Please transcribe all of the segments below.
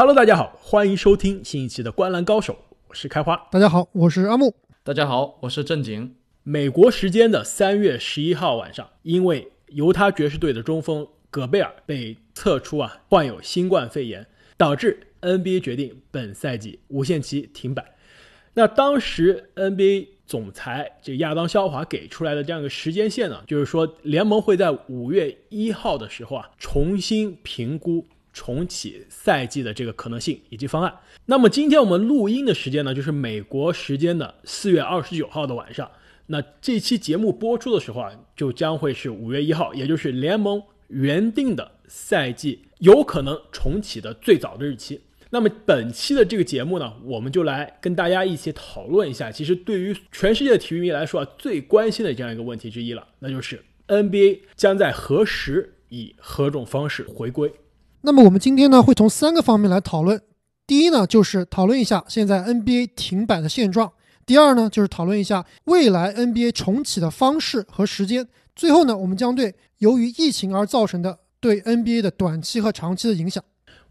Hello，大家好，欢迎收听新一期的《观篮高手》，我是开花。大家好，我是阿木。大家好，我是正经。美国时间的三月十一号晚上，因为犹他爵士队的中锋戈贝尔被测出啊患有新冠肺炎，导致 NBA 决定本赛季无限期停摆。那当时 NBA 总裁这亚当肖华给出来的这样一个时间线呢，就是说联盟会在五月一号的时候啊重新评估。重启赛季的这个可能性以及方案。那么今天我们录音的时间呢，就是美国时间的四月二十九号的晚上。那这期节目播出的时候啊，就将会是五月一号，也就是联盟原定的赛季有可能重启的最早的日期。那么本期的这个节目呢，我们就来跟大家一起讨论一下，其实对于全世界的体育迷来说啊，最关心的这样一个问题之一了，那就是 NBA 将在何时以何种方式回归。那么我们今天呢，会从三个方面来讨论。第一呢，就是讨论一下现在 NBA 停摆的现状；第二呢，就是讨论一下未来 NBA 重启的方式和时间；最后呢，我们将对由于疫情而造成的对 NBA 的短期和长期的影响。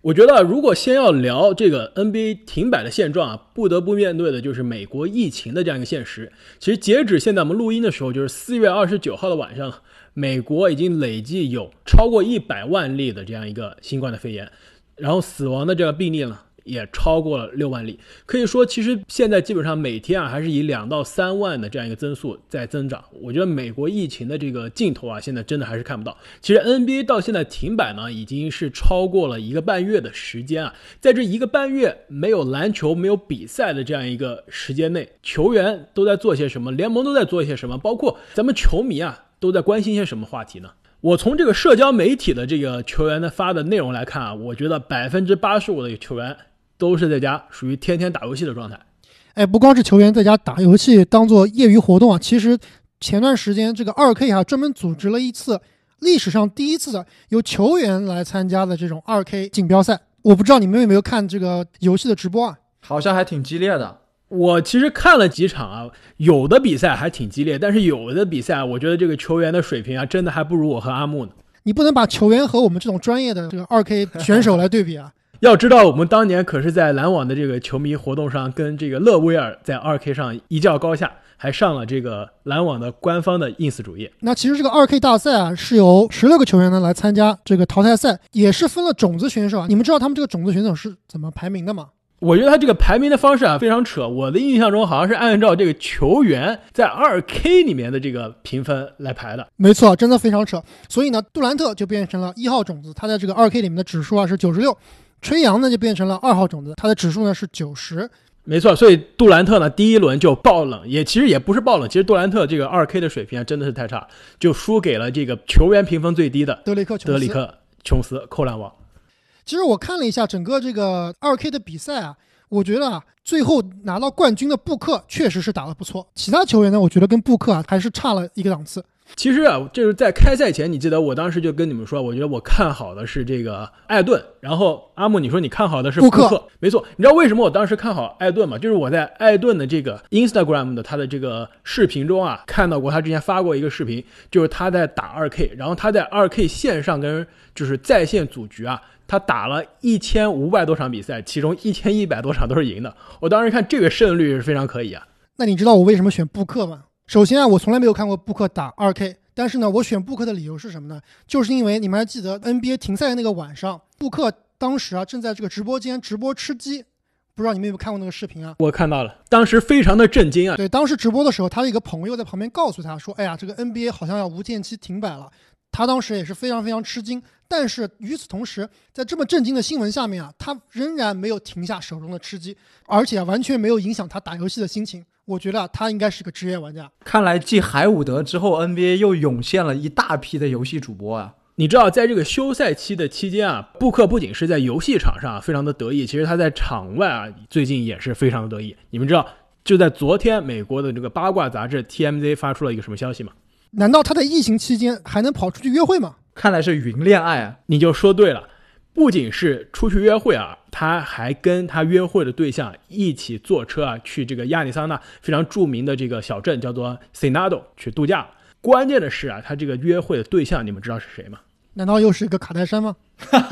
我觉得，如果先要聊这个 NBA 停摆的现状啊，不得不面对的就是美国疫情的这样一个现实。其实截止现在我们录音的时候，就是四月二十九号的晚上。美国已经累计有超过一百万例的这样一个新冠的肺炎，然后死亡的这个病例呢也超过了六万例。可以说，其实现在基本上每天啊还是以两到三万的这样一个增速在增长。我觉得美国疫情的这个尽头啊，现在真的还是看不到。其实 NBA 到现在停摆呢，已经是超过了一个半月的时间啊。在这一个半月没有篮球、没有比赛的这样一个时间内，球员都在做些什么？联盟都在做些什么？包括咱们球迷啊。都在关心些什么话题呢？我从这个社交媒体的这个球员的发的内容来看啊，我觉得百分之八十五的球员都是在家属于天天打游戏的状态。哎，不光是球员在家打游戏当做业余活动啊，其实前段时间这个二 K 啊专门组织了一次历史上第一次的由球员来参加的这种二 K 锦标赛。我不知道你们有没有看这个游戏的直播啊？好像还挺激烈的。我其实看了几场啊，有的比赛还挺激烈，但是有的比赛，我觉得这个球员的水平啊，真的还不如我和阿木呢。你不能把球员和我们这种专业的这个二 K 选手来对比啊！要知道，我们当年可是在篮网的这个球迷活动上，跟这个勒威尔在二 K 上一较高下，还上了这个篮网的官方的 ins 主页。那其实这个二 K 大赛啊，是由十六个球员呢来参加这个淘汰赛，也是分了种子选手啊。你们知道他们这个种子选手是怎么排名的吗？我觉得他这个排名的方式啊非常扯，我的印象中好像是按照这个球员在二 K 里面的这个评分来排的。没错，真的非常扯。所以呢，杜兰特就变成了一号种子，他在这个二 K 里面的指数啊是九十六；吹杨呢就变成了二号种子，他的指数呢是九十。没错，所以杜兰特呢第一轮就爆冷，也其实也不是爆冷，其实杜兰特这个二 K 的水平啊真的是太差，就输给了这个球员评分最低的德里克德里克琼斯扣篮王。其实我看了一下整个这个二 K 的比赛啊，我觉得啊，最后拿到冠军的布克确实是打得不错。其他球员呢，我觉得跟布克啊还是差了一个档次。其实啊，就是在开赛前，你记得我当时就跟你们说，我觉得我看好的是这个艾顿。然后阿木，你说你看好的是布克，没错。你知道为什么我当时看好艾顿吗？就是我在艾顿的这个 Instagram 的他的这个视频中啊，看到过他之前发过一个视频，就是他在打二 K，然后他在二 K 线上跟就是在线组局啊。他打了一千五百多场比赛，其中一千一百多场都是赢的。我当时看这个胜率是非常可以啊。那你知道我为什么选布克吗？首先啊，我从来没有看过布克打二 K，但是呢，我选布克的理由是什么呢？就是因为你们还记得 NBA 停赛的那个晚上，布克当时啊正在这个直播间直播吃鸡，不知道你们有没有看过那个视频啊？我看到了，当时非常的震惊啊。对，当时直播的时候，他的一个朋友在旁边告诉他说：“哎呀，这个 NBA 好像要无限期停摆了。”他当时也是非常非常吃惊，但是与此同时，在这么震惊的新闻下面啊，他仍然没有停下手中的吃鸡，而且完全没有影响他打游戏的心情。我觉得他应该是个职业玩家。看来继海伍德之后，NBA 又涌现了一大批的游戏主播啊！你知道，在这个休赛期的期间啊，布克不仅是在游戏场上非常的得意，其实他在场外啊，最近也是非常的得意。你们知道，就在昨天，美国的这个八卦杂志 TMZ 发出了一个什么消息吗？难道他在疫情期间还能跑出去约会吗？看来是云恋爱啊！你就说对了，不仅是出去约会啊，他还跟他约会的对象一起坐车啊，去这个亚利桑那非常著名的这个小镇叫做 Senado 去度假。关键的是啊，他这个约会的对象你们知道是谁吗？难道又是一个卡戴珊吗？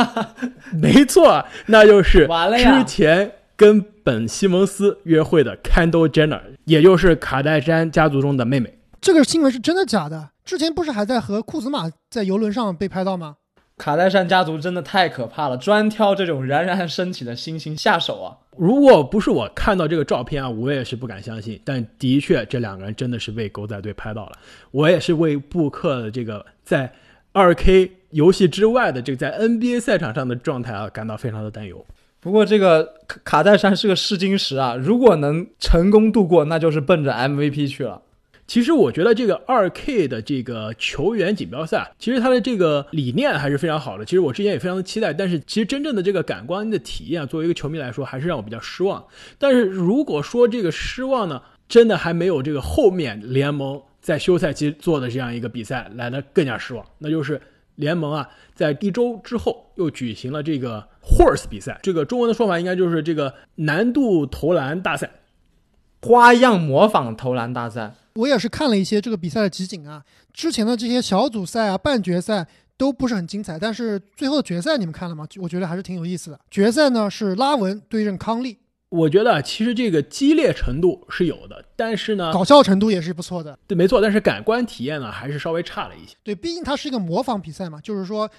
没错，那就是之前跟本西蒙斯约会的 Kendall Jenner，也就是卡戴珊家族中的妹妹。这个新闻是真的假的？之前不是还在和库兹马在游轮上被拍到吗？卡戴珊家族真的太可怕了，专挑这种冉冉升起的新星下手啊！如果不是我看到这个照片啊，我也是不敢相信。但的确，这两个人真的是被狗仔队拍到了。我也是为布克的这个在二 K 游戏之外的这个在 NBA 赛场上的状态啊，感到非常的担忧。不过这个卡卡戴珊是个试金石啊，如果能成功度过，那就是奔着 MVP 去了。其实我觉得这个二 K 的这个球员锦标赛，其实它的这个理念还是非常好的。其实我之前也非常的期待，但是其实真正的这个感官的体验，作为一个球迷来说，还是让我比较失望。但是如果说这个失望呢，真的还没有这个后面联盟在休赛期做的这样一个比赛来的更加失望，那就是联盟啊，在一周之后又举行了这个 Horse 比赛，这个中文的说法应该就是这个难度投篮大赛。花样模仿投篮大赛，我也是看了一些这个比赛的集锦啊，之前的这些小组赛啊、半决赛都不是很精彩，但是最后的决赛你们看了吗？我觉得还是挺有意思的。决赛呢是拉文对阵康利，我觉得啊其实这个激烈程度是有的，但是呢，搞笑程度也是不错的。对，没错，但是感官体验呢还是稍微差了一些。对，毕竟它是一个模仿比赛嘛，就是说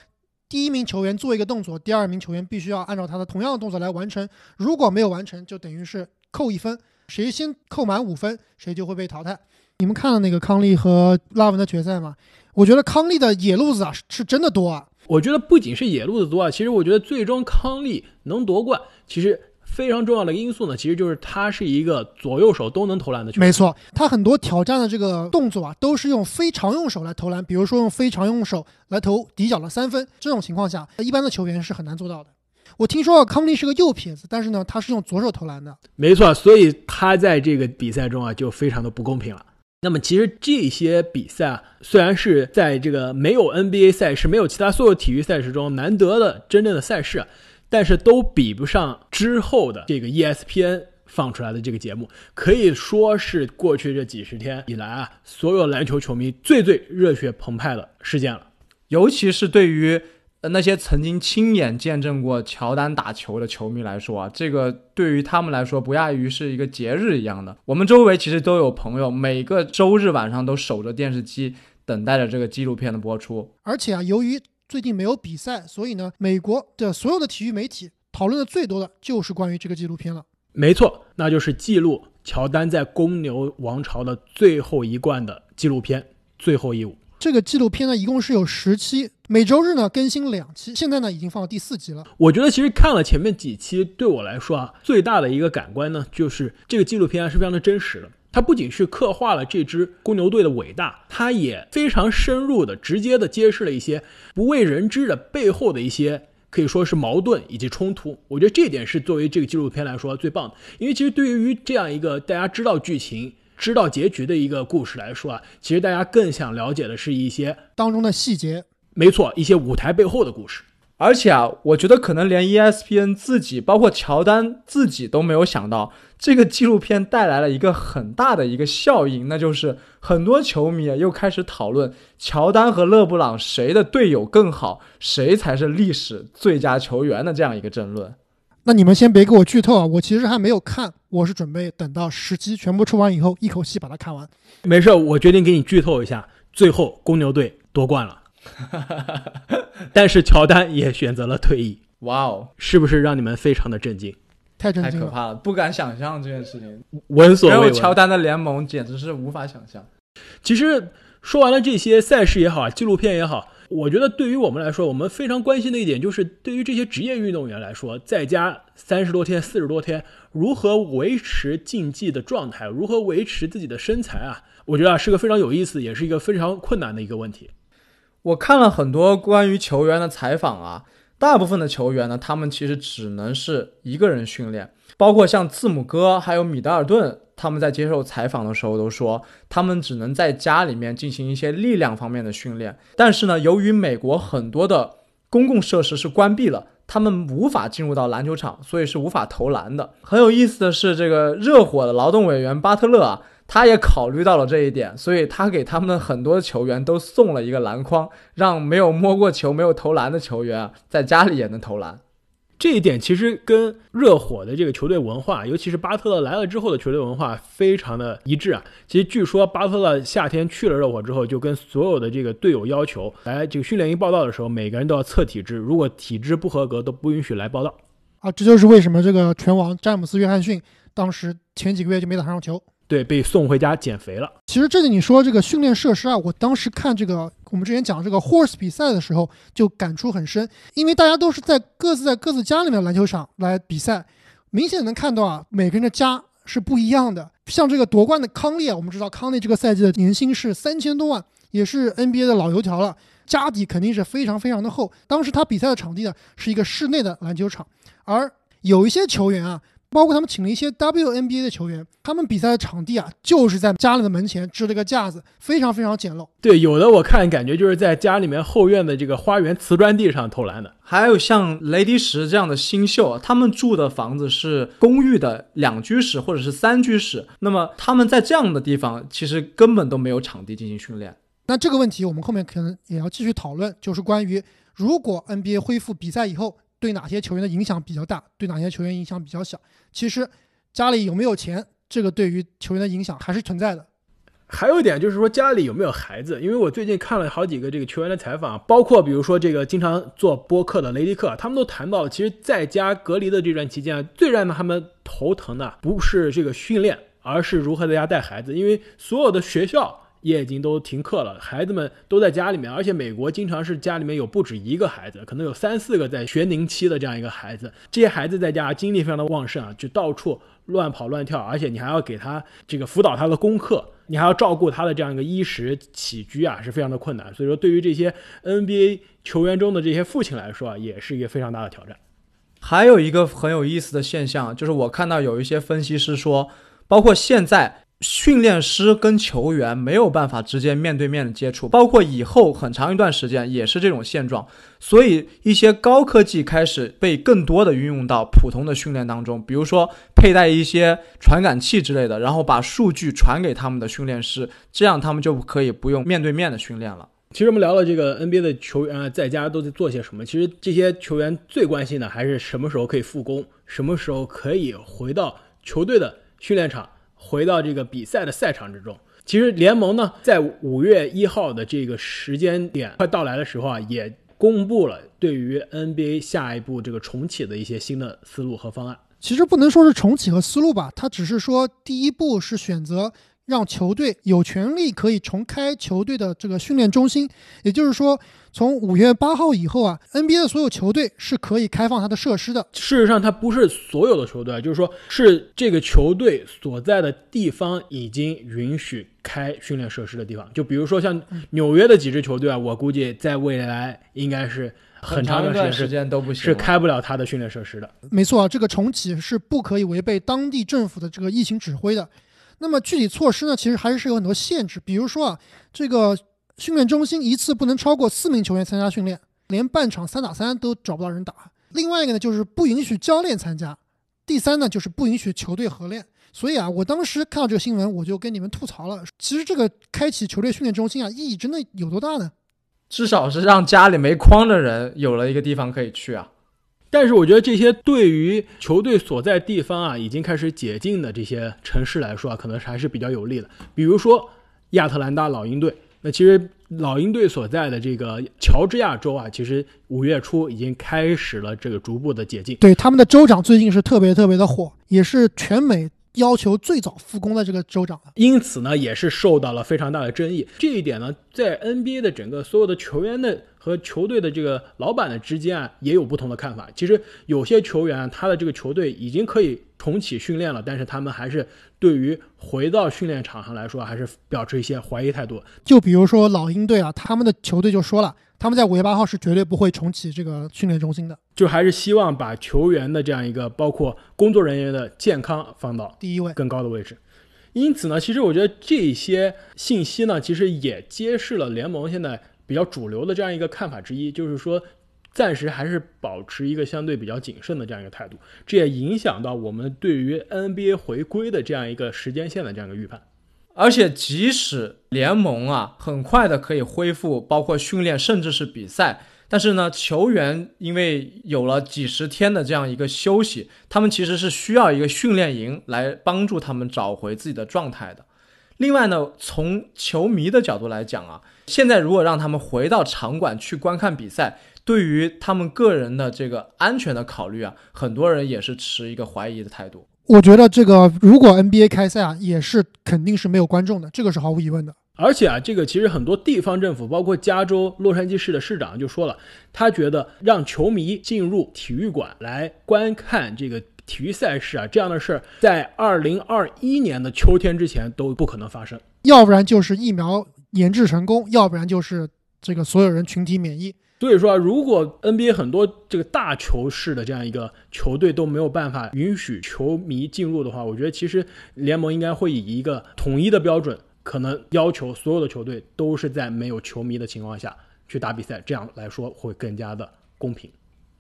第一名球员做一个动作，第二名球员必须要按照他的同样的动作来完成，如果没有完成，就等于是扣一分，谁先扣满五分，谁就会被淘汰。你们看了那个康利和拉文的决赛吗？我觉得康利的野路子啊是是真的多啊。我觉得不仅是野路子多啊，其实我觉得最终康利能夺冠，其实非常重要的因素呢，其实就是他是一个左右手都能投篮的球员。没错，他很多挑战的这个动作啊，都是用非常用手来投篮，比如说用非常用手来投底角的三分，这种情况下，一般的球员是很难做到的。我听说啊康利是个右撇子，但是呢，他是用左手投篮的。没错，所以他在这个比赛中啊就非常的不公平了。那么其实这些比赛啊，虽然是在这个没有 NBA 赛事、没有其他所有体育赛事中难得的真正的赛事，但是都比不上之后的这个 ESPN 放出来的这个节目，可以说是过去这几十天以来啊，所有篮球球迷最最热血澎湃的事件了。尤其是对于那些曾经亲眼见证过乔丹打球的球迷来说啊，这个对于他们来说不亚于是一个节日一样的。我们周围其实都有朋友，每个周日晚上都守着电视机，等待着这个纪录片的播出。而且啊，由于最近没有比赛，所以呢，美国的所有的体育媒体讨论的最多的就是关于这个纪录片了。没错，那就是记录乔丹在公牛王朝的最后一冠的纪录片《最后一舞》。这个纪录片呢，一共是有十期，每周日呢更新两期，现在呢已经放到第四集了。我觉得其实看了前面几期，对我来说啊，最大的一个感官呢，就是这个纪录片啊是非常的真实的。它不仅是刻画了这支公牛队的伟大，它也非常深入的、直接的揭示了一些不为人知的背后的一些可以说是矛盾以及冲突。我觉得这一点是作为这个纪录片来说最棒的，因为其实对于这样一个大家知道剧情、知道结局的一个故事来说啊，其实大家更想了解的是一些，当中的细节，没错，一些舞台背后的故事。而且啊，我觉得可能连 E ESPN 自己，包括乔丹自己都没有想到，这个纪录片带来了一个很大的一个效应，那就是很多球迷啊又开始讨论乔丹和勒布朗谁的队友更好，谁才是历史最佳球员的这样一个争论。那你们先别给我剧透啊，我其实还没有看，我是准备等到十集全部出完以后，一口气把它看完。没事，我决定给你剧透一下，最后公牛队夺冠了，但是乔丹也选择了退役，哇哦，是不是让你们非常的震惊？太太震惊了。太可怕了，不敢想象这件事情。闻所未闻。没有乔丹的联盟，简直是无法想象。其实说完了这些赛事也好啊，纪录片也好，我觉得对于我们来说，我们非常关心的一点就是，对于这些职业运动员来说，在家三十多天、四十多天，如何维持竞技的状态，如何维持自己的身材啊？我觉得啊，是个非常有意思，也是一个非常困难的一个问题。我看了很多关于球员的采访啊，大部分的球员呢，他们其实只能是一个人训练，包括像字母哥还有米德尔顿，他们在接受采访的时候都说，他们只能在家里面进行一些力量方面的训练。但是呢，由于美国很多的公共设施是关闭了，他们无法进入到篮球场，所以是无法投篮的。很有意思的是，这个热火的劳动委员巴特勒啊，他也考虑到了这一点，所以他给他们的很多球员都送了一个篮筐，让没有摸过球、没有投篮的球员，在家里也能投篮。这一点其实跟热火的这个球队文化，尤其是巴特勒来了之后的球队文化非常的一致啊。其实据说巴特勒夏天去了热火之后，就跟所有的这个队友要求，来这个训练营报道的时候，每个人都要测体质，如果体质不合格，都不允许来报道。啊，这就是为什么这个拳王詹姆斯·约翰逊当时前几个月就没打上球。对，被送回家减肥了。其实这里你说这个训练设施啊，我当时看这个我们之前讲这个 horse 比赛的时候就感触很深，因为大家都是在各自在各自家里面的篮球场来比赛，明显能看到啊，每个人的家是不一样的。像这个夺冠的康利啊，我们知道康利这个赛季的年薪是三千多万，也是 NBA 的老油条了，家底肯定是非常非常的厚。当时他比赛的场地呢是一个室内的篮球场，而有一些球员啊。包括他们请了一些 WNBA 的球员，他们比赛的场地啊，就是在家里的门前支了个架子，非常非常简陋。对，有的我看感觉就是在家里面后院的这个花园瓷砖地上投篮的。还有像雷迪什这样的新秀，他们住的房子是公寓的两居室或者是三居室，那么他们在这样的地方其实根本都没有场地进行训练。那这个问题我们后面可能也要继续讨论，就是关于如果 NBA 恢复比赛以后。对哪些球员的影响比较大？对哪些球员影响比较小？其实家里有没有钱，这个对于球员的影响还是存在的。还有一点就是说家里有没有孩子，因为我最近看了好几个这个球员的采访，包括比如说这个经常做播客的雷迪克，他们都谈到，其实在家隔离的这段期间，最让他们头疼的不是这个训练，而是如何在家带孩子，因为所有的学校。也已经都停课了，孩子们都在家里面，而且美国经常是家里面有不止一个孩子，可能有三四个在学龄期的这样一个孩子。这些孩子在家精力非常的旺盛啊，就到处乱跑乱跳，而且你还要给他这个辅导他的功课，你还要照顾他的这样一个衣食起居啊，是非常的困难。所以说，对于这些 NBA 球员中的这些父亲来说啊，也是一个非常大的挑战。还有一个很有意思的现象，就是我看到有一些分析师说，包括现在。训练师跟球员没有办法直接面对面的接触，包括以后很长一段时间也是这种现状。所以一些高科技开始被更多的运用到普通的训练当中，比如说佩戴一些传感器之类的，然后把数据传给他们的训练师，这样他们就可以不用面对面的训练了。其实我们聊了这个 NBA 的球员在家都在做些什么，其实这些球员最关心的还是什么时候可以复工，什么时候可以回到球队的训练场。回到这个比赛的赛场之中，其实联盟呢，在五月一号的这个时间点快到来的时候啊，也公布了对于 NBA 下一步这个重启的一些新的思路和方案。其实不能说是重启和思路吧，它只是说第一步是选择。让球队有权利可以重开球队的这个训练中心，也就是说，从五月八号以后啊，NBA 的所有球队是可以开放它的设施的。事实上，它不是所有的球队，就是说是这个球队所在的地方已经允许开训练设施的地方。就比如说像纽约的几支球队啊，我估计在未来应该是很长一段时间都不行，是开不了他的训练设施的。没错啊，这个重启是不可以违背当地政府的这个疫情指挥的。那么具体措施呢？其实还是有很多限制，比如说啊，这个训练中心一次不能超过四名球员参加训练，连半场三打三都找不到人打。另外一个呢，就是不允许教练参加。第三呢，就是不允许球队合练。所以啊，我当时看到这个新闻，我就跟你们吐槽了。其实这个开启球队训练中心啊，意义真的有多大呢？至少是让家里没框的人有了一个地方可以去啊。但是我觉得这些对于球队所在地方啊已经开始解禁的这些城市来说啊，可能还是比较有利的。比如说亚特兰大老鹰队，那其实老鹰队所在的这个乔治亚州啊，其实五月初已经开始了这个逐步的解禁。对他们的州长最近是特别特别的火，也是全美。要求最早复工的这个州长了，因此呢，也是受到了非常大的争议。这一点呢，在 NBA 的整个所有的球员的和球队的这个老板的之间啊，也有不同的看法。其实有些球员他的这个球队已经可以重启训练了，但是他们还是对于回到训练场上来说，还是表示一些怀疑态度。就比如说老鹰队啊，他们的球队就说了。他们在五月八号是绝对不会重启这个训练中心的，就还是希望把球员的这样一个包括工作人员的健康放到第一位更高的位置。因此呢，其实我觉得这些信息呢，其实也揭示了联盟现在比较主流的这样一个看法之一，就是说暂时还是保持一个相对比较谨慎的这样一个态度。这也影响到我们对于 NBA 回归的这样一个时间线的这样一个预判。而且即使联盟啊很快的可以恢复，包括训练，甚至是比赛，但是呢，球员因为有了几十天的这样一个休息，他们其实是需要一个训练营来帮助他们找回自己的状态的。另外呢，从球迷的角度来讲啊，现在如果让他们回到场馆去观看比赛，对于他们个人的这个安全的考虑啊，很多人也是持一个怀疑的态度。我觉得这个如果 NBA 开赛啊，也是肯定是没有观众的，这个是毫无疑问的。而且啊，这个其实很多地方政府，包括加州洛杉矶市的市长就说了，他觉得让球迷进入体育馆来观看这个体育赛事啊，这样的事儿在二零二一年的秋天之前都不可能发生。要不然就是疫苗研制成功，要不然就是这个所有人群体免疫。所以说，如果 NBA 很多这个大球市的这样一个球队都没有办法允许球迷进入的话，我觉得其实联盟应该会以一个统一的标准，可能要求所有的球队都是在没有球迷的情况下去打比赛，这样来说会更加的公平。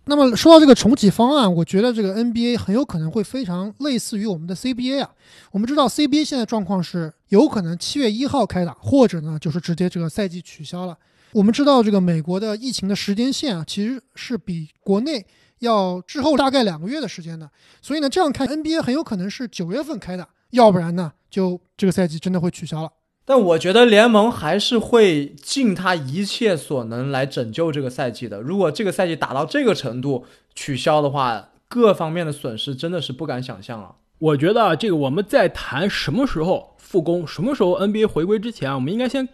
那么说到这个重启方案，我觉得这个 NBA 很有可能会非常类似于我们的 CBA 啊。我们知道 CBA 现在状况是有可能七月一号开打，或者呢就是直接这个赛季取消了。我们知道这个美国的疫情的时间线啊，其实是比国内要滞后大概两个月的时间的。所以呢，这样看 NBA 很有可能是九月份开打，要不然呢，就这个赛季真的会取消了。但我觉得联盟还是会尽他一切所能来拯救这个赛季的。如果这个赛季打到这个程度取消的话，各方面的损失真的是不敢想象了。我觉得，这个我们在谈什么时候复工，什么时候 NBA 回归之前啊，我们应该先。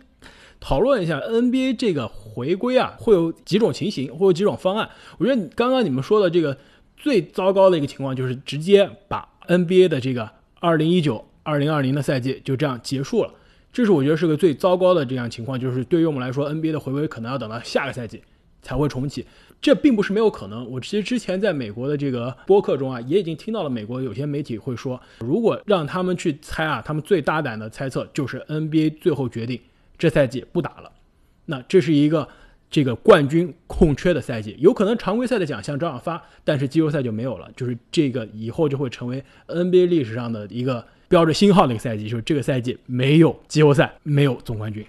讨论一下 NBA 这个回归啊，会有几种情形，会有几种方案。我觉得刚刚你们说的这个最糟糕的一个情况，就是直接把 NBA 的这个二零一九、二零二零的赛季就这样结束了。这是我觉得是个最糟糕的这样情况，就是对于我们来说，NBA 的回归可能要等到下个赛季才会重启。这并不是没有可能。我其实之前在美国的这个播客中啊，也已经听到了美国有些媒体会说，如果让他们去猜啊，他们最大胆的猜测就是 NBA 最后决定。这赛季不打了，那这是一个这个冠军空缺的赛季，有可能常规赛的奖项照样发，但是季后赛就没有了，就是这个以后就会成为 NBA 历史上的一个标着星号那个赛季，就是这个赛季没有季后赛，没有总冠军。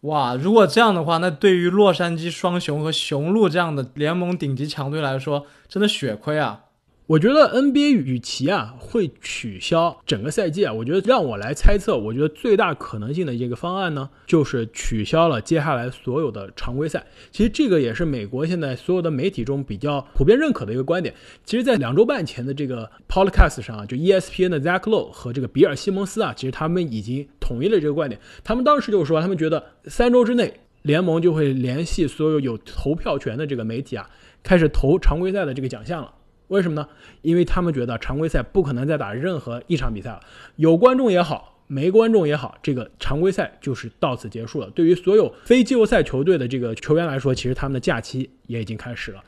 哇，如果这样的话，那对于洛杉矶双雄和雄鹿这样的联盟顶级强队来说，真的血亏啊！我觉得 NBA 与其啊会取消整个赛季啊，我觉得让我来猜测，我觉得最大可能性的一个方案呢，就是取消了接下来所有的常规赛。其实这个也是美国现在所有的媒体中比较普遍认可的一个观点。其实，在两周半前的这个 Podcast 上啊，就 ESPN 的 Zach Lowe 和这个比尔西蒙斯啊，其实他们已经统一了这个观点。他们当时就说，他们觉得三周之内联盟就会联系所有有投票权的这个媒体啊，开始投常规赛的这个奖项了。为什么呢？因为他们觉得常规赛不可能再打任何一场比赛了，有观众也好，没观众也好，这个常规赛就是到此结束了。对于所有非季后赛球队的这个球员来说，其实他们的假期也已经开始了。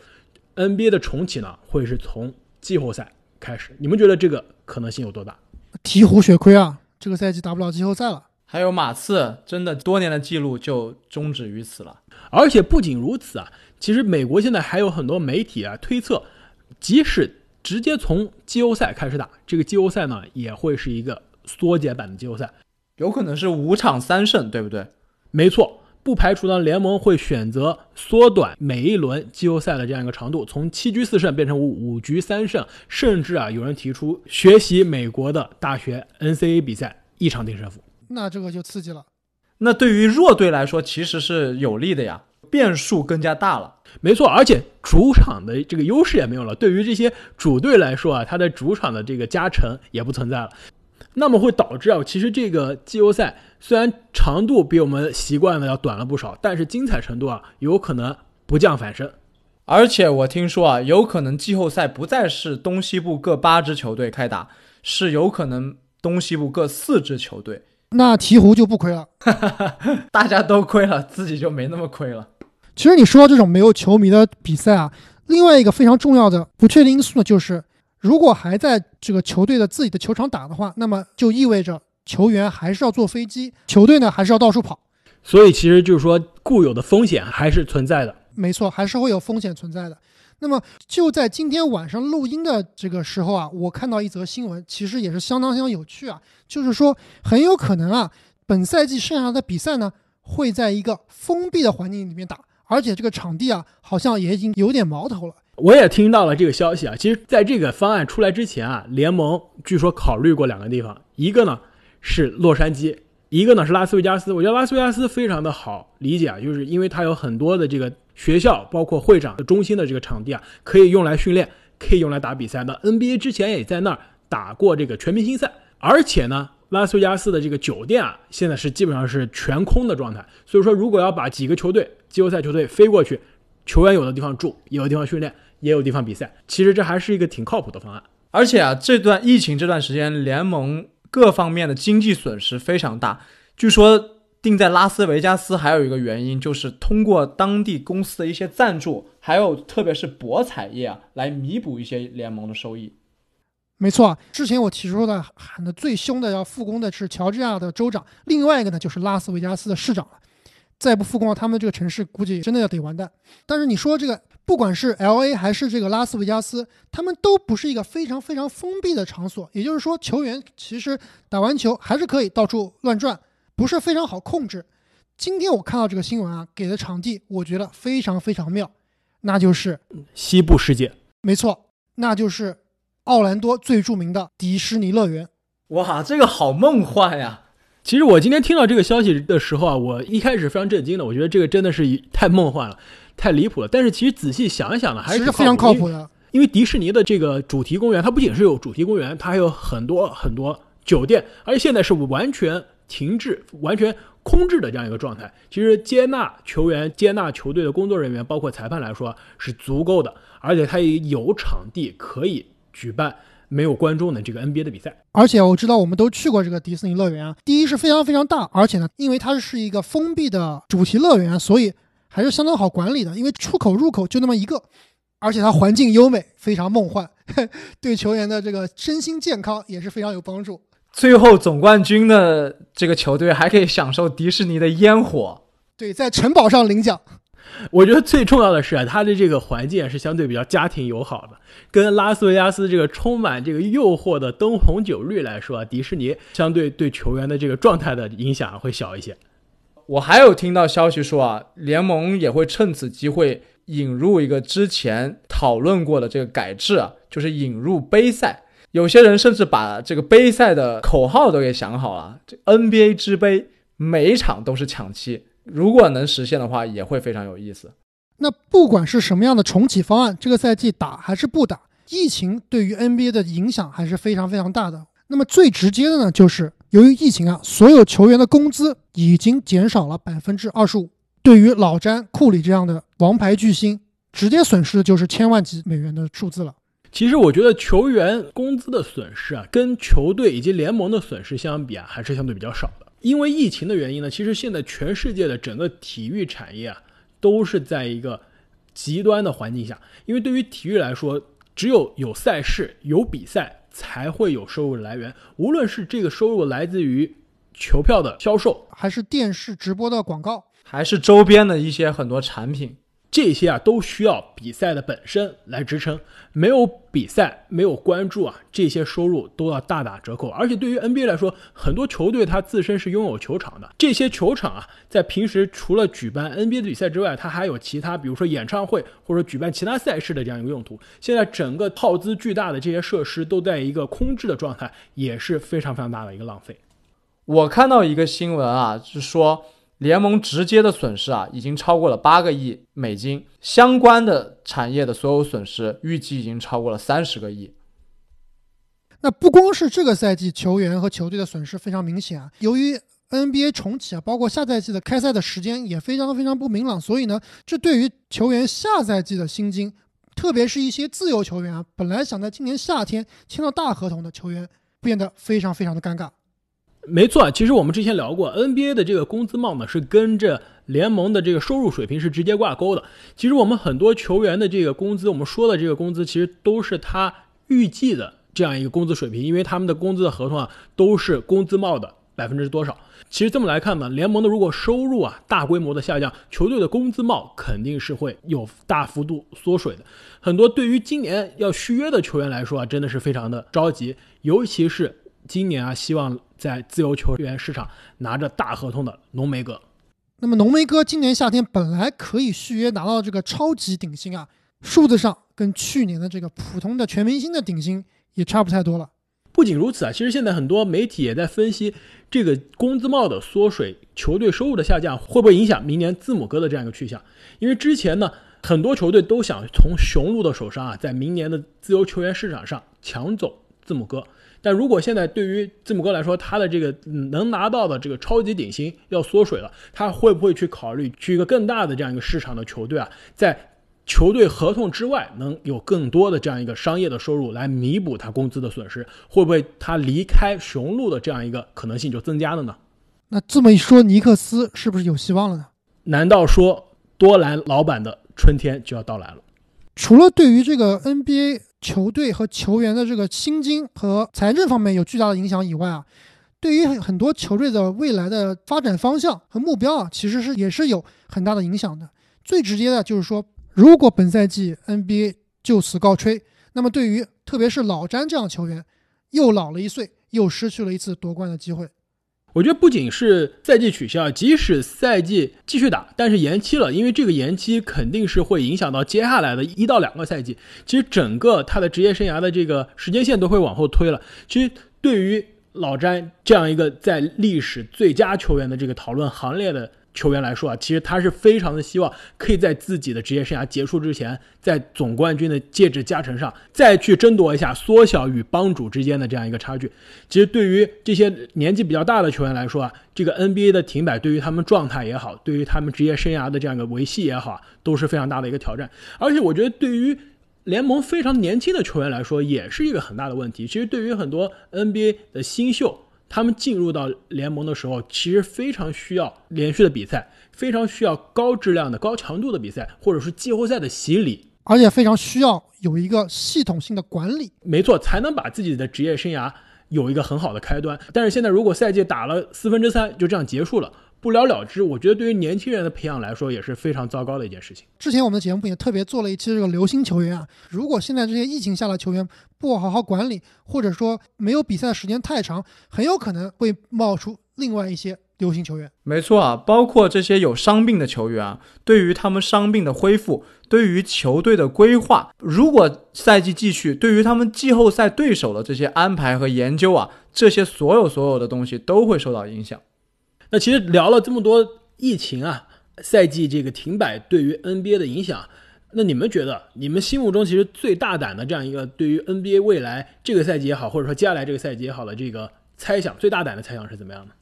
NBA 的重启呢，会是从季后赛开始。你们觉得这个可能性有多大？鹈鹕血亏啊，这个赛季打不了季后赛了。还有马刺，真的多年的记录就终止于此了。而且不仅如此啊，其实美国现在还有很多媒体啊推测。即使直接从季后赛开始打，这个季后赛呢也会是一个缩减版的季后赛，有可能是五场三胜，对不对？没错，不排除呢联盟会选择缩短每一轮季后赛的这样一个长度，从七局四胜变成五五局三胜，甚至啊有人提出学习美国的大学 NCAA 比赛，一场定胜负。那这个就刺激了。那对于弱队来说，其实是有利的呀，变数更加大了。没错，而且主场的这个优势也没有了。对于这些主队来说啊，它的主场的这个加成也不存在了。那么会导致啊，其实这个季后赛虽然长度比我们习惯的要短了不少，但是精彩程度啊，有可能不降反升。而且我听说啊，有可能季后赛不再是东西部各八支球队开打，是有可能东西部各四支球队。那鹈鹕就不亏了，大家都亏了，自己就没那么亏了。其实你说到这种没有球迷的比赛啊，另外一个非常重要的不确定因素呢，就是如果还在这个球队的自己的球场打的话，那么就意味着球员还是要坐飞机，球队呢还是要到处跑。所以其实就是说固有的风险还是存在的。没错，还是会有风险存在的。那么就在今天晚上录音的这个时候啊，我看到一则新闻，其实也是相当相当有趣啊，就是说很有可能啊。本赛季剩下的比赛呢，会在一个封闭的环境里面打，而且这个场地啊，好像也已经有点毛头了。我也听到了这个消息啊，其实在这个方案出来之前啊，联盟据说考虑过两个地方，一个呢是洛杉矶，一个呢是拉斯维加斯。我觉得拉斯维加斯非常的好理解啊，就是因为它有很多的这个学校，包括会长的中心的这个场地啊，可以用来训练，可以用来打比赛的。NBA 之前也在那儿打过这个全明星赛，而且呢，拉斯维加斯的这个酒店啊，现在是基本上是全空的状态。所以说，如果要把几个球队季后赛球队飞过去，球员有的地方住，有的地方训练。也有地方比赛，其实这还是一个挺靠谱的方案。而且啊，这段疫情这段时间，联盟各方面的经济损失非常大。据说定在拉斯维加斯还有一个原因，就是通过当地公司的一些赞助，还有特别是博彩业啊，来弥补一些联盟的收益。没错，之前我提出的喊的最凶的要复工的是乔治亚的州长，另外一个呢就是拉斯维加斯的市长了。再不复工，他们这个城市估计真的要得完蛋。但是你说这个。不管是 L A 还是这个拉斯维加斯，他们都不是一个非常非常封闭的场所。也就是说，球员其实打完球还是可以到处乱转，不是非常好控制。今天我看到这个新闻啊，给的场地我觉得非常非常妙，那就是西部世界。没错，那就是奥兰多最著名的迪士尼乐园。哇，这个好梦幻呀！其实我今天听到这个消息的时候啊，我一开始非常震惊的，我觉得这个真的是太梦幻了。太离谱了，但是其实仔细想一想呢，还是非常靠谱的。因为迪士尼的这个主题公园，它不仅是有主题公园，它还有很多很多酒店，而且现在是完全停滞、完全空置的这样一个状态。其实接纳球员、接纳球队的工作人员，包括裁判来说是足够的，而且它也有场地可以举办没有观众的这个 NBA 的比赛。而且我知道我们都去过这个迪士尼乐园啊，第一是非常非常大，而且呢，因为它是一个封闭的主题乐园，所以。还是相当好管理的，因为出口入口就那么一个，而且它环境优美，非常梦幻，对球员的这个身心健康也是非常有帮助。最后总冠军的这个球队还可以享受迪士尼的烟火，对，在城堡上领奖。我觉得最重要的是啊，它的这个环境是相对比较家庭友好的，跟拉斯维加斯这个充满这个诱惑的灯红酒绿来说啊，迪士尼相对对球员的这个状态的影响会小一些。我还有听到消息说啊，联盟也会趁此机会引入一个之前讨论过的这个改制啊，就是引入杯赛。有些人甚至把这个杯赛的口号都给想好了，这 NBA 之杯，每一场都是抢七。如果能实现的话，也会非常有意思。那不管是什么样的重启方案，这个赛季打还是不打，疫情对于 NBA 的影响还是非常非常大的。那么最直接的呢，就是由于疫情啊，所有球员的工资已经减少了百分之二十五。对于老詹、库里这样的王牌巨星，直接损失的就是千万级美元的数字了。其实我觉得球员工资的损失啊，跟球队以及联盟的损失相比啊，还是相对比较少的。因为疫情的原因呢，其实现在全世界的整个体育产业啊，都是在一个极端的环境下。因为对于体育来说，只有有赛事、有比赛。才会有收入来源，无论是这个收入来自于球票的销售，还是电视直播的广告，还是周边的一些很多产品。这些啊都需要比赛的本身来支撑，没有比赛，没有关注啊，这些收入都要大打折扣。而且对于 NBA 来说，很多球队它自身是拥有球场的，这些球场啊，在平时除了举办 NBA 的比赛之外，它还有其他，比如说演唱会或者举办其他赛事的这样一个用途。现在整个耗资巨大的这些设施都在一个空置的状态，也是非常非常大的一个浪费。我看到一个新闻啊，是说。联盟直接的损失啊，已经超过了八个亿美金，相关的产业的所有损失预计已经超过了三十个亿。那不光是这个赛季球员和球队的损失非常明显啊，由于 NBA 重启啊，包括下赛季的开赛的时间也非常非常不明朗，所以呢，这对于球员下赛季的薪金，特别是一些自由球员啊，本来想在今年夏天签到大合同的球员，变得非常非常的尴尬。没错，其实我们之前聊过，NBA 的这个工资帽呢是跟着联盟的这个收入水平是直接挂钩的。其实我们很多球员的这个工资，我们说的这个工资，其实都是他预计的这样一个工资水平，因为他们的工资的合同啊都是工资帽的百分之多少。其实这么来看呢，联盟的如果收入啊大规模的下降，球队的工资帽肯定是会有大幅度缩水的。很多对于今年要续约的球员来说啊，真的是非常的着急，尤其是今年啊，希望。在自由球员市场拿着大合同的浓眉哥。那么浓眉哥今年夏天本来可以续约拿到这个超级顶薪啊，数字上跟去年的这个普通的全明星的顶薪也差不太多了。不仅如此啊，其实现在很多媒体也在分析这个工资帽的缩水、球队收入的下降会不会影响明年字母哥的这样一个去向。因为之前呢，很多球队都想从雄鹿的手上啊，在明年的自由球员市场上抢走字母哥。但如果现在对于字母哥来说，他的这个能拿到的这个超级顶薪要缩水了，他会不会去考虑去一个更大的这样一个市场的球队啊，在球队合同之外能有更多的这样一个商业的收入来弥补他工资的损失？会不会他离开雄鹿的这样一个可能性就增加了呢？那这么一说，尼克斯是不是有希望了呢？难道说多兰老板的春天就要到来了？除了对于这个 NBA 球队和球员的这个薪金和财政方面有巨大的影响以外啊，对于很多球队的未来的发展方向和目标啊，其实是也是有很大的影响的。最直接的就是说，如果本赛季 NBA 就此告吹，那么对于特别是老詹这样的球员，又老了一岁，又失去了一次夺冠的机会。我觉得不仅是赛季取消，即使赛季继续打，但是延期了，因为这个延期肯定是会影响到接下来的一到两个赛季。其实整个他的职业生涯的这个时间线都会往后推了。其实对于老詹这样一个在历史最佳球员的这个讨论行列的。球员来说啊，其实他是非常的希望可以在自己的职业生涯结束之前，在总冠军的戒指加成上再去争夺一下，缩小与帮主之间的这样一个差距。其实对于这些年纪比较大的球员来说啊，这个 NBA 的停摆对于他们状态也好，对于他们职业生涯的这样一个维系也好，都是非常大的一个挑战。而且我觉得对于联盟非常年轻的球员来说，也是一个很大的问题。其实对于很多 NBA 的新秀。他们进入到联盟的时候，其实非常需要连续的比赛，非常需要高质量的、高强度的比赛，或者是季后赛的洗礼，而且非常需要有一个系统性的管理。没错，才能把自己的职业生涯有一个很好的开端。但是现在，如果赛季打了四分之三就这样结束了。不了了之，我觉得对于年轻人的培养来说也是非常糟糕的一件事情。之前我们的节目也特别做了一期这个流星球员啊，如果现在这些疫情下的球员不好好管理，或者说没有比赛的时间太长，很有可能会冒出另外一些流星球员。没错啊，包括这些有伤病的球员啊，对于他们伤病的恢复，对于球队的规划，如果赛季继续，对于他们季后赛对手的这些安排和研究啊，这些所有所有的东西都会受到影响。那其实聊了这么多疫情啊，赛季这个停摆对于 NBA 的影响，那你们觉得，你们心目中其实最大胆的这样一个对于 NBA 未来这个赛季也好，或者说接下来这个赛季也好的这个猜想，最大胆的猜想是怎么样的？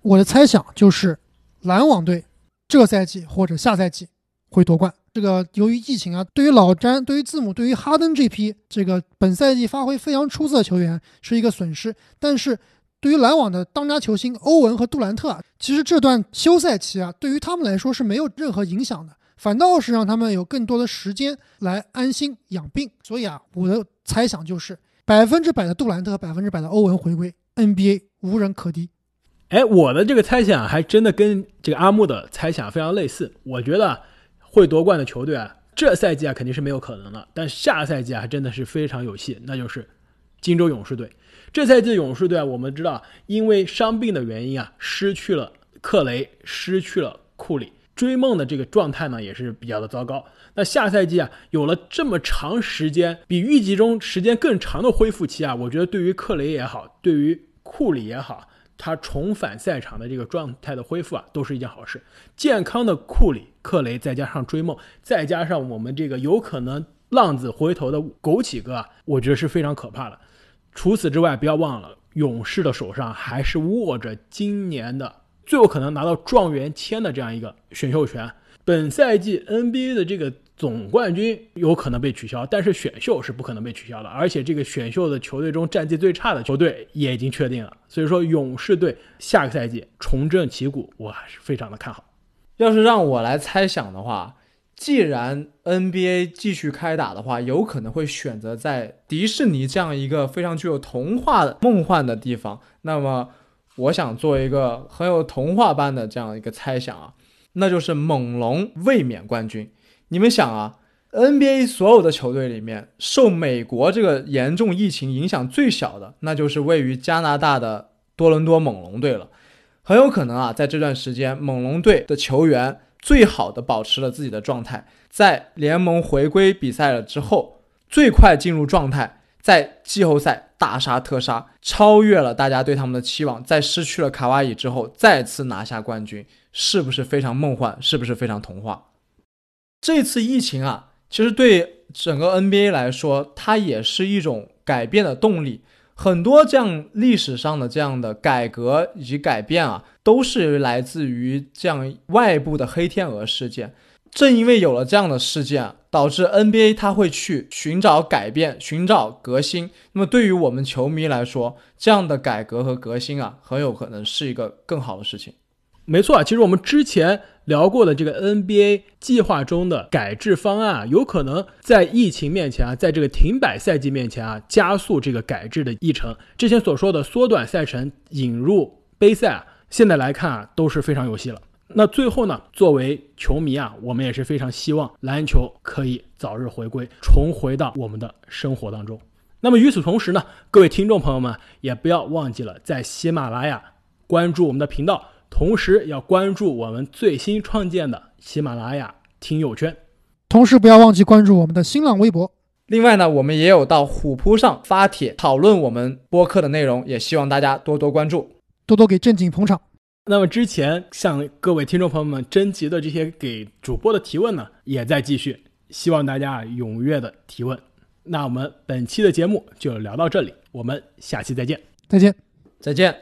我的猜想就是篮网队这个赛季或者下赛季会夺冠。这个由于疫情啊，对于老詹、对于字母、对于哈登这批这个本赛季发挥非常出色的球员是一个损失，但是。对于篮网的当家球星欧文和杜兰特啊，其实这段休赛期啊，对于他们来说是没有任何影响的，反倒是让他们有更多的时间来安心养病。所以啊，我的猜想就是百分之百的杜兰特，百分之百的欧文回归 NBA，无人可敌。哎，我的这个猜想还真的跟这个阿木的猜想非常类似。我觉得会夺冠的球队啊，这赛季啊肯定是没有可能的，但下赛季啊还真的是非常有戏，那就是金州勇士队。这赛季勇士队啊，我们知道，因为伤病的原因啊，失去了克雷，失去了库里，追梦的这个状态呢，也是比较的糟糕。那下赛季啊，有了这么长时间，比预计中时间更长的恢复期啊，我觉得对于克雷也好，对于库里也好，他重返赛场的这个状态的恢复啊，都是一件好事。健康的库里、克雷，再加上追梦，再加上我们这个有可能浪子回头的枸杞哥啊，我觉得是非常可怕的。除此之外，不要忘了，勇士的手上还是握着今年的最有可能拿到状元签的这样一个选秀权。本赛季 NBA 的这个总冠军有可能被取消，但是选秀是不可能被取消的。而且这个选秀的球队中战绩最差的球队也已经确定了。所以说，勇士队下个赛季重振旗鼓，我还是非常的看好。要是让我来猜想的话。既然 NBA 继续开打的话，有可能会选择在迪士尼这样一个非常具有童话梦幻的地方。那么，我想做一个很有童话般的这样一个猜想啊，那就是猛龙卫冕冠军。你们想啊，NBA 所有的球队里面，受美国这个严重疫情影响最小的，那就是位于加拿大的多伦多猛龙队了。很有可能啊，在这段时间，猛龙队的球员最好的保持了自己的状态，在联盟回归比赛了之后，最快进入状态，在季后赛大杀特杀，超越了大家对他们的期望，在失去了卡哇伊之后，再次拿下冠军，是不是非常梦幻？是不是非常童话？这次疫情啊，其实对整个 NBA 来说，它也是一种改变的动力。很多这样历史上的这样的改革以及改变啊，都是来自于这样外部的黑天鹅事件。正因为有了这样的事件，导致 NBA 它会去寻找改变、寻找革新。那么对于我们球迷来说，这样的改革和革新啊，很有可能是一个更好的事情。没错啊，其实我们之前聊过的这个 NBA 计划中的改制方案啊，有可能在疫情面前啊，在这个停摆赛季面前啊，加速这个改制的议程。之前所说的缩短赛程、引入杯赛啊，现在来看啊，都是非常有戏了。那最后呢，作为球迷啊，我们也是非常希望篮球可以早日回归，重回到我们的生活当中。那么与此同时呢，各位听众朋友们也不要忘记了在喜马拉雅关注我们的频道。同时要关注我们最新创建的喜马拉雅听友圈，同时不要忘记关注我们的新浪微博。另外呢，我们也有到虎扑上发帖讨论我们播客的内容，也希望大家多多关注，多多给正经捧场。那么之前向各位听众朋友们征集的这些给主播的提问呢，也在继续，希望大家踊跃的提问。那我们本期的节目就聊到这里，我们下期再见，再见，再见。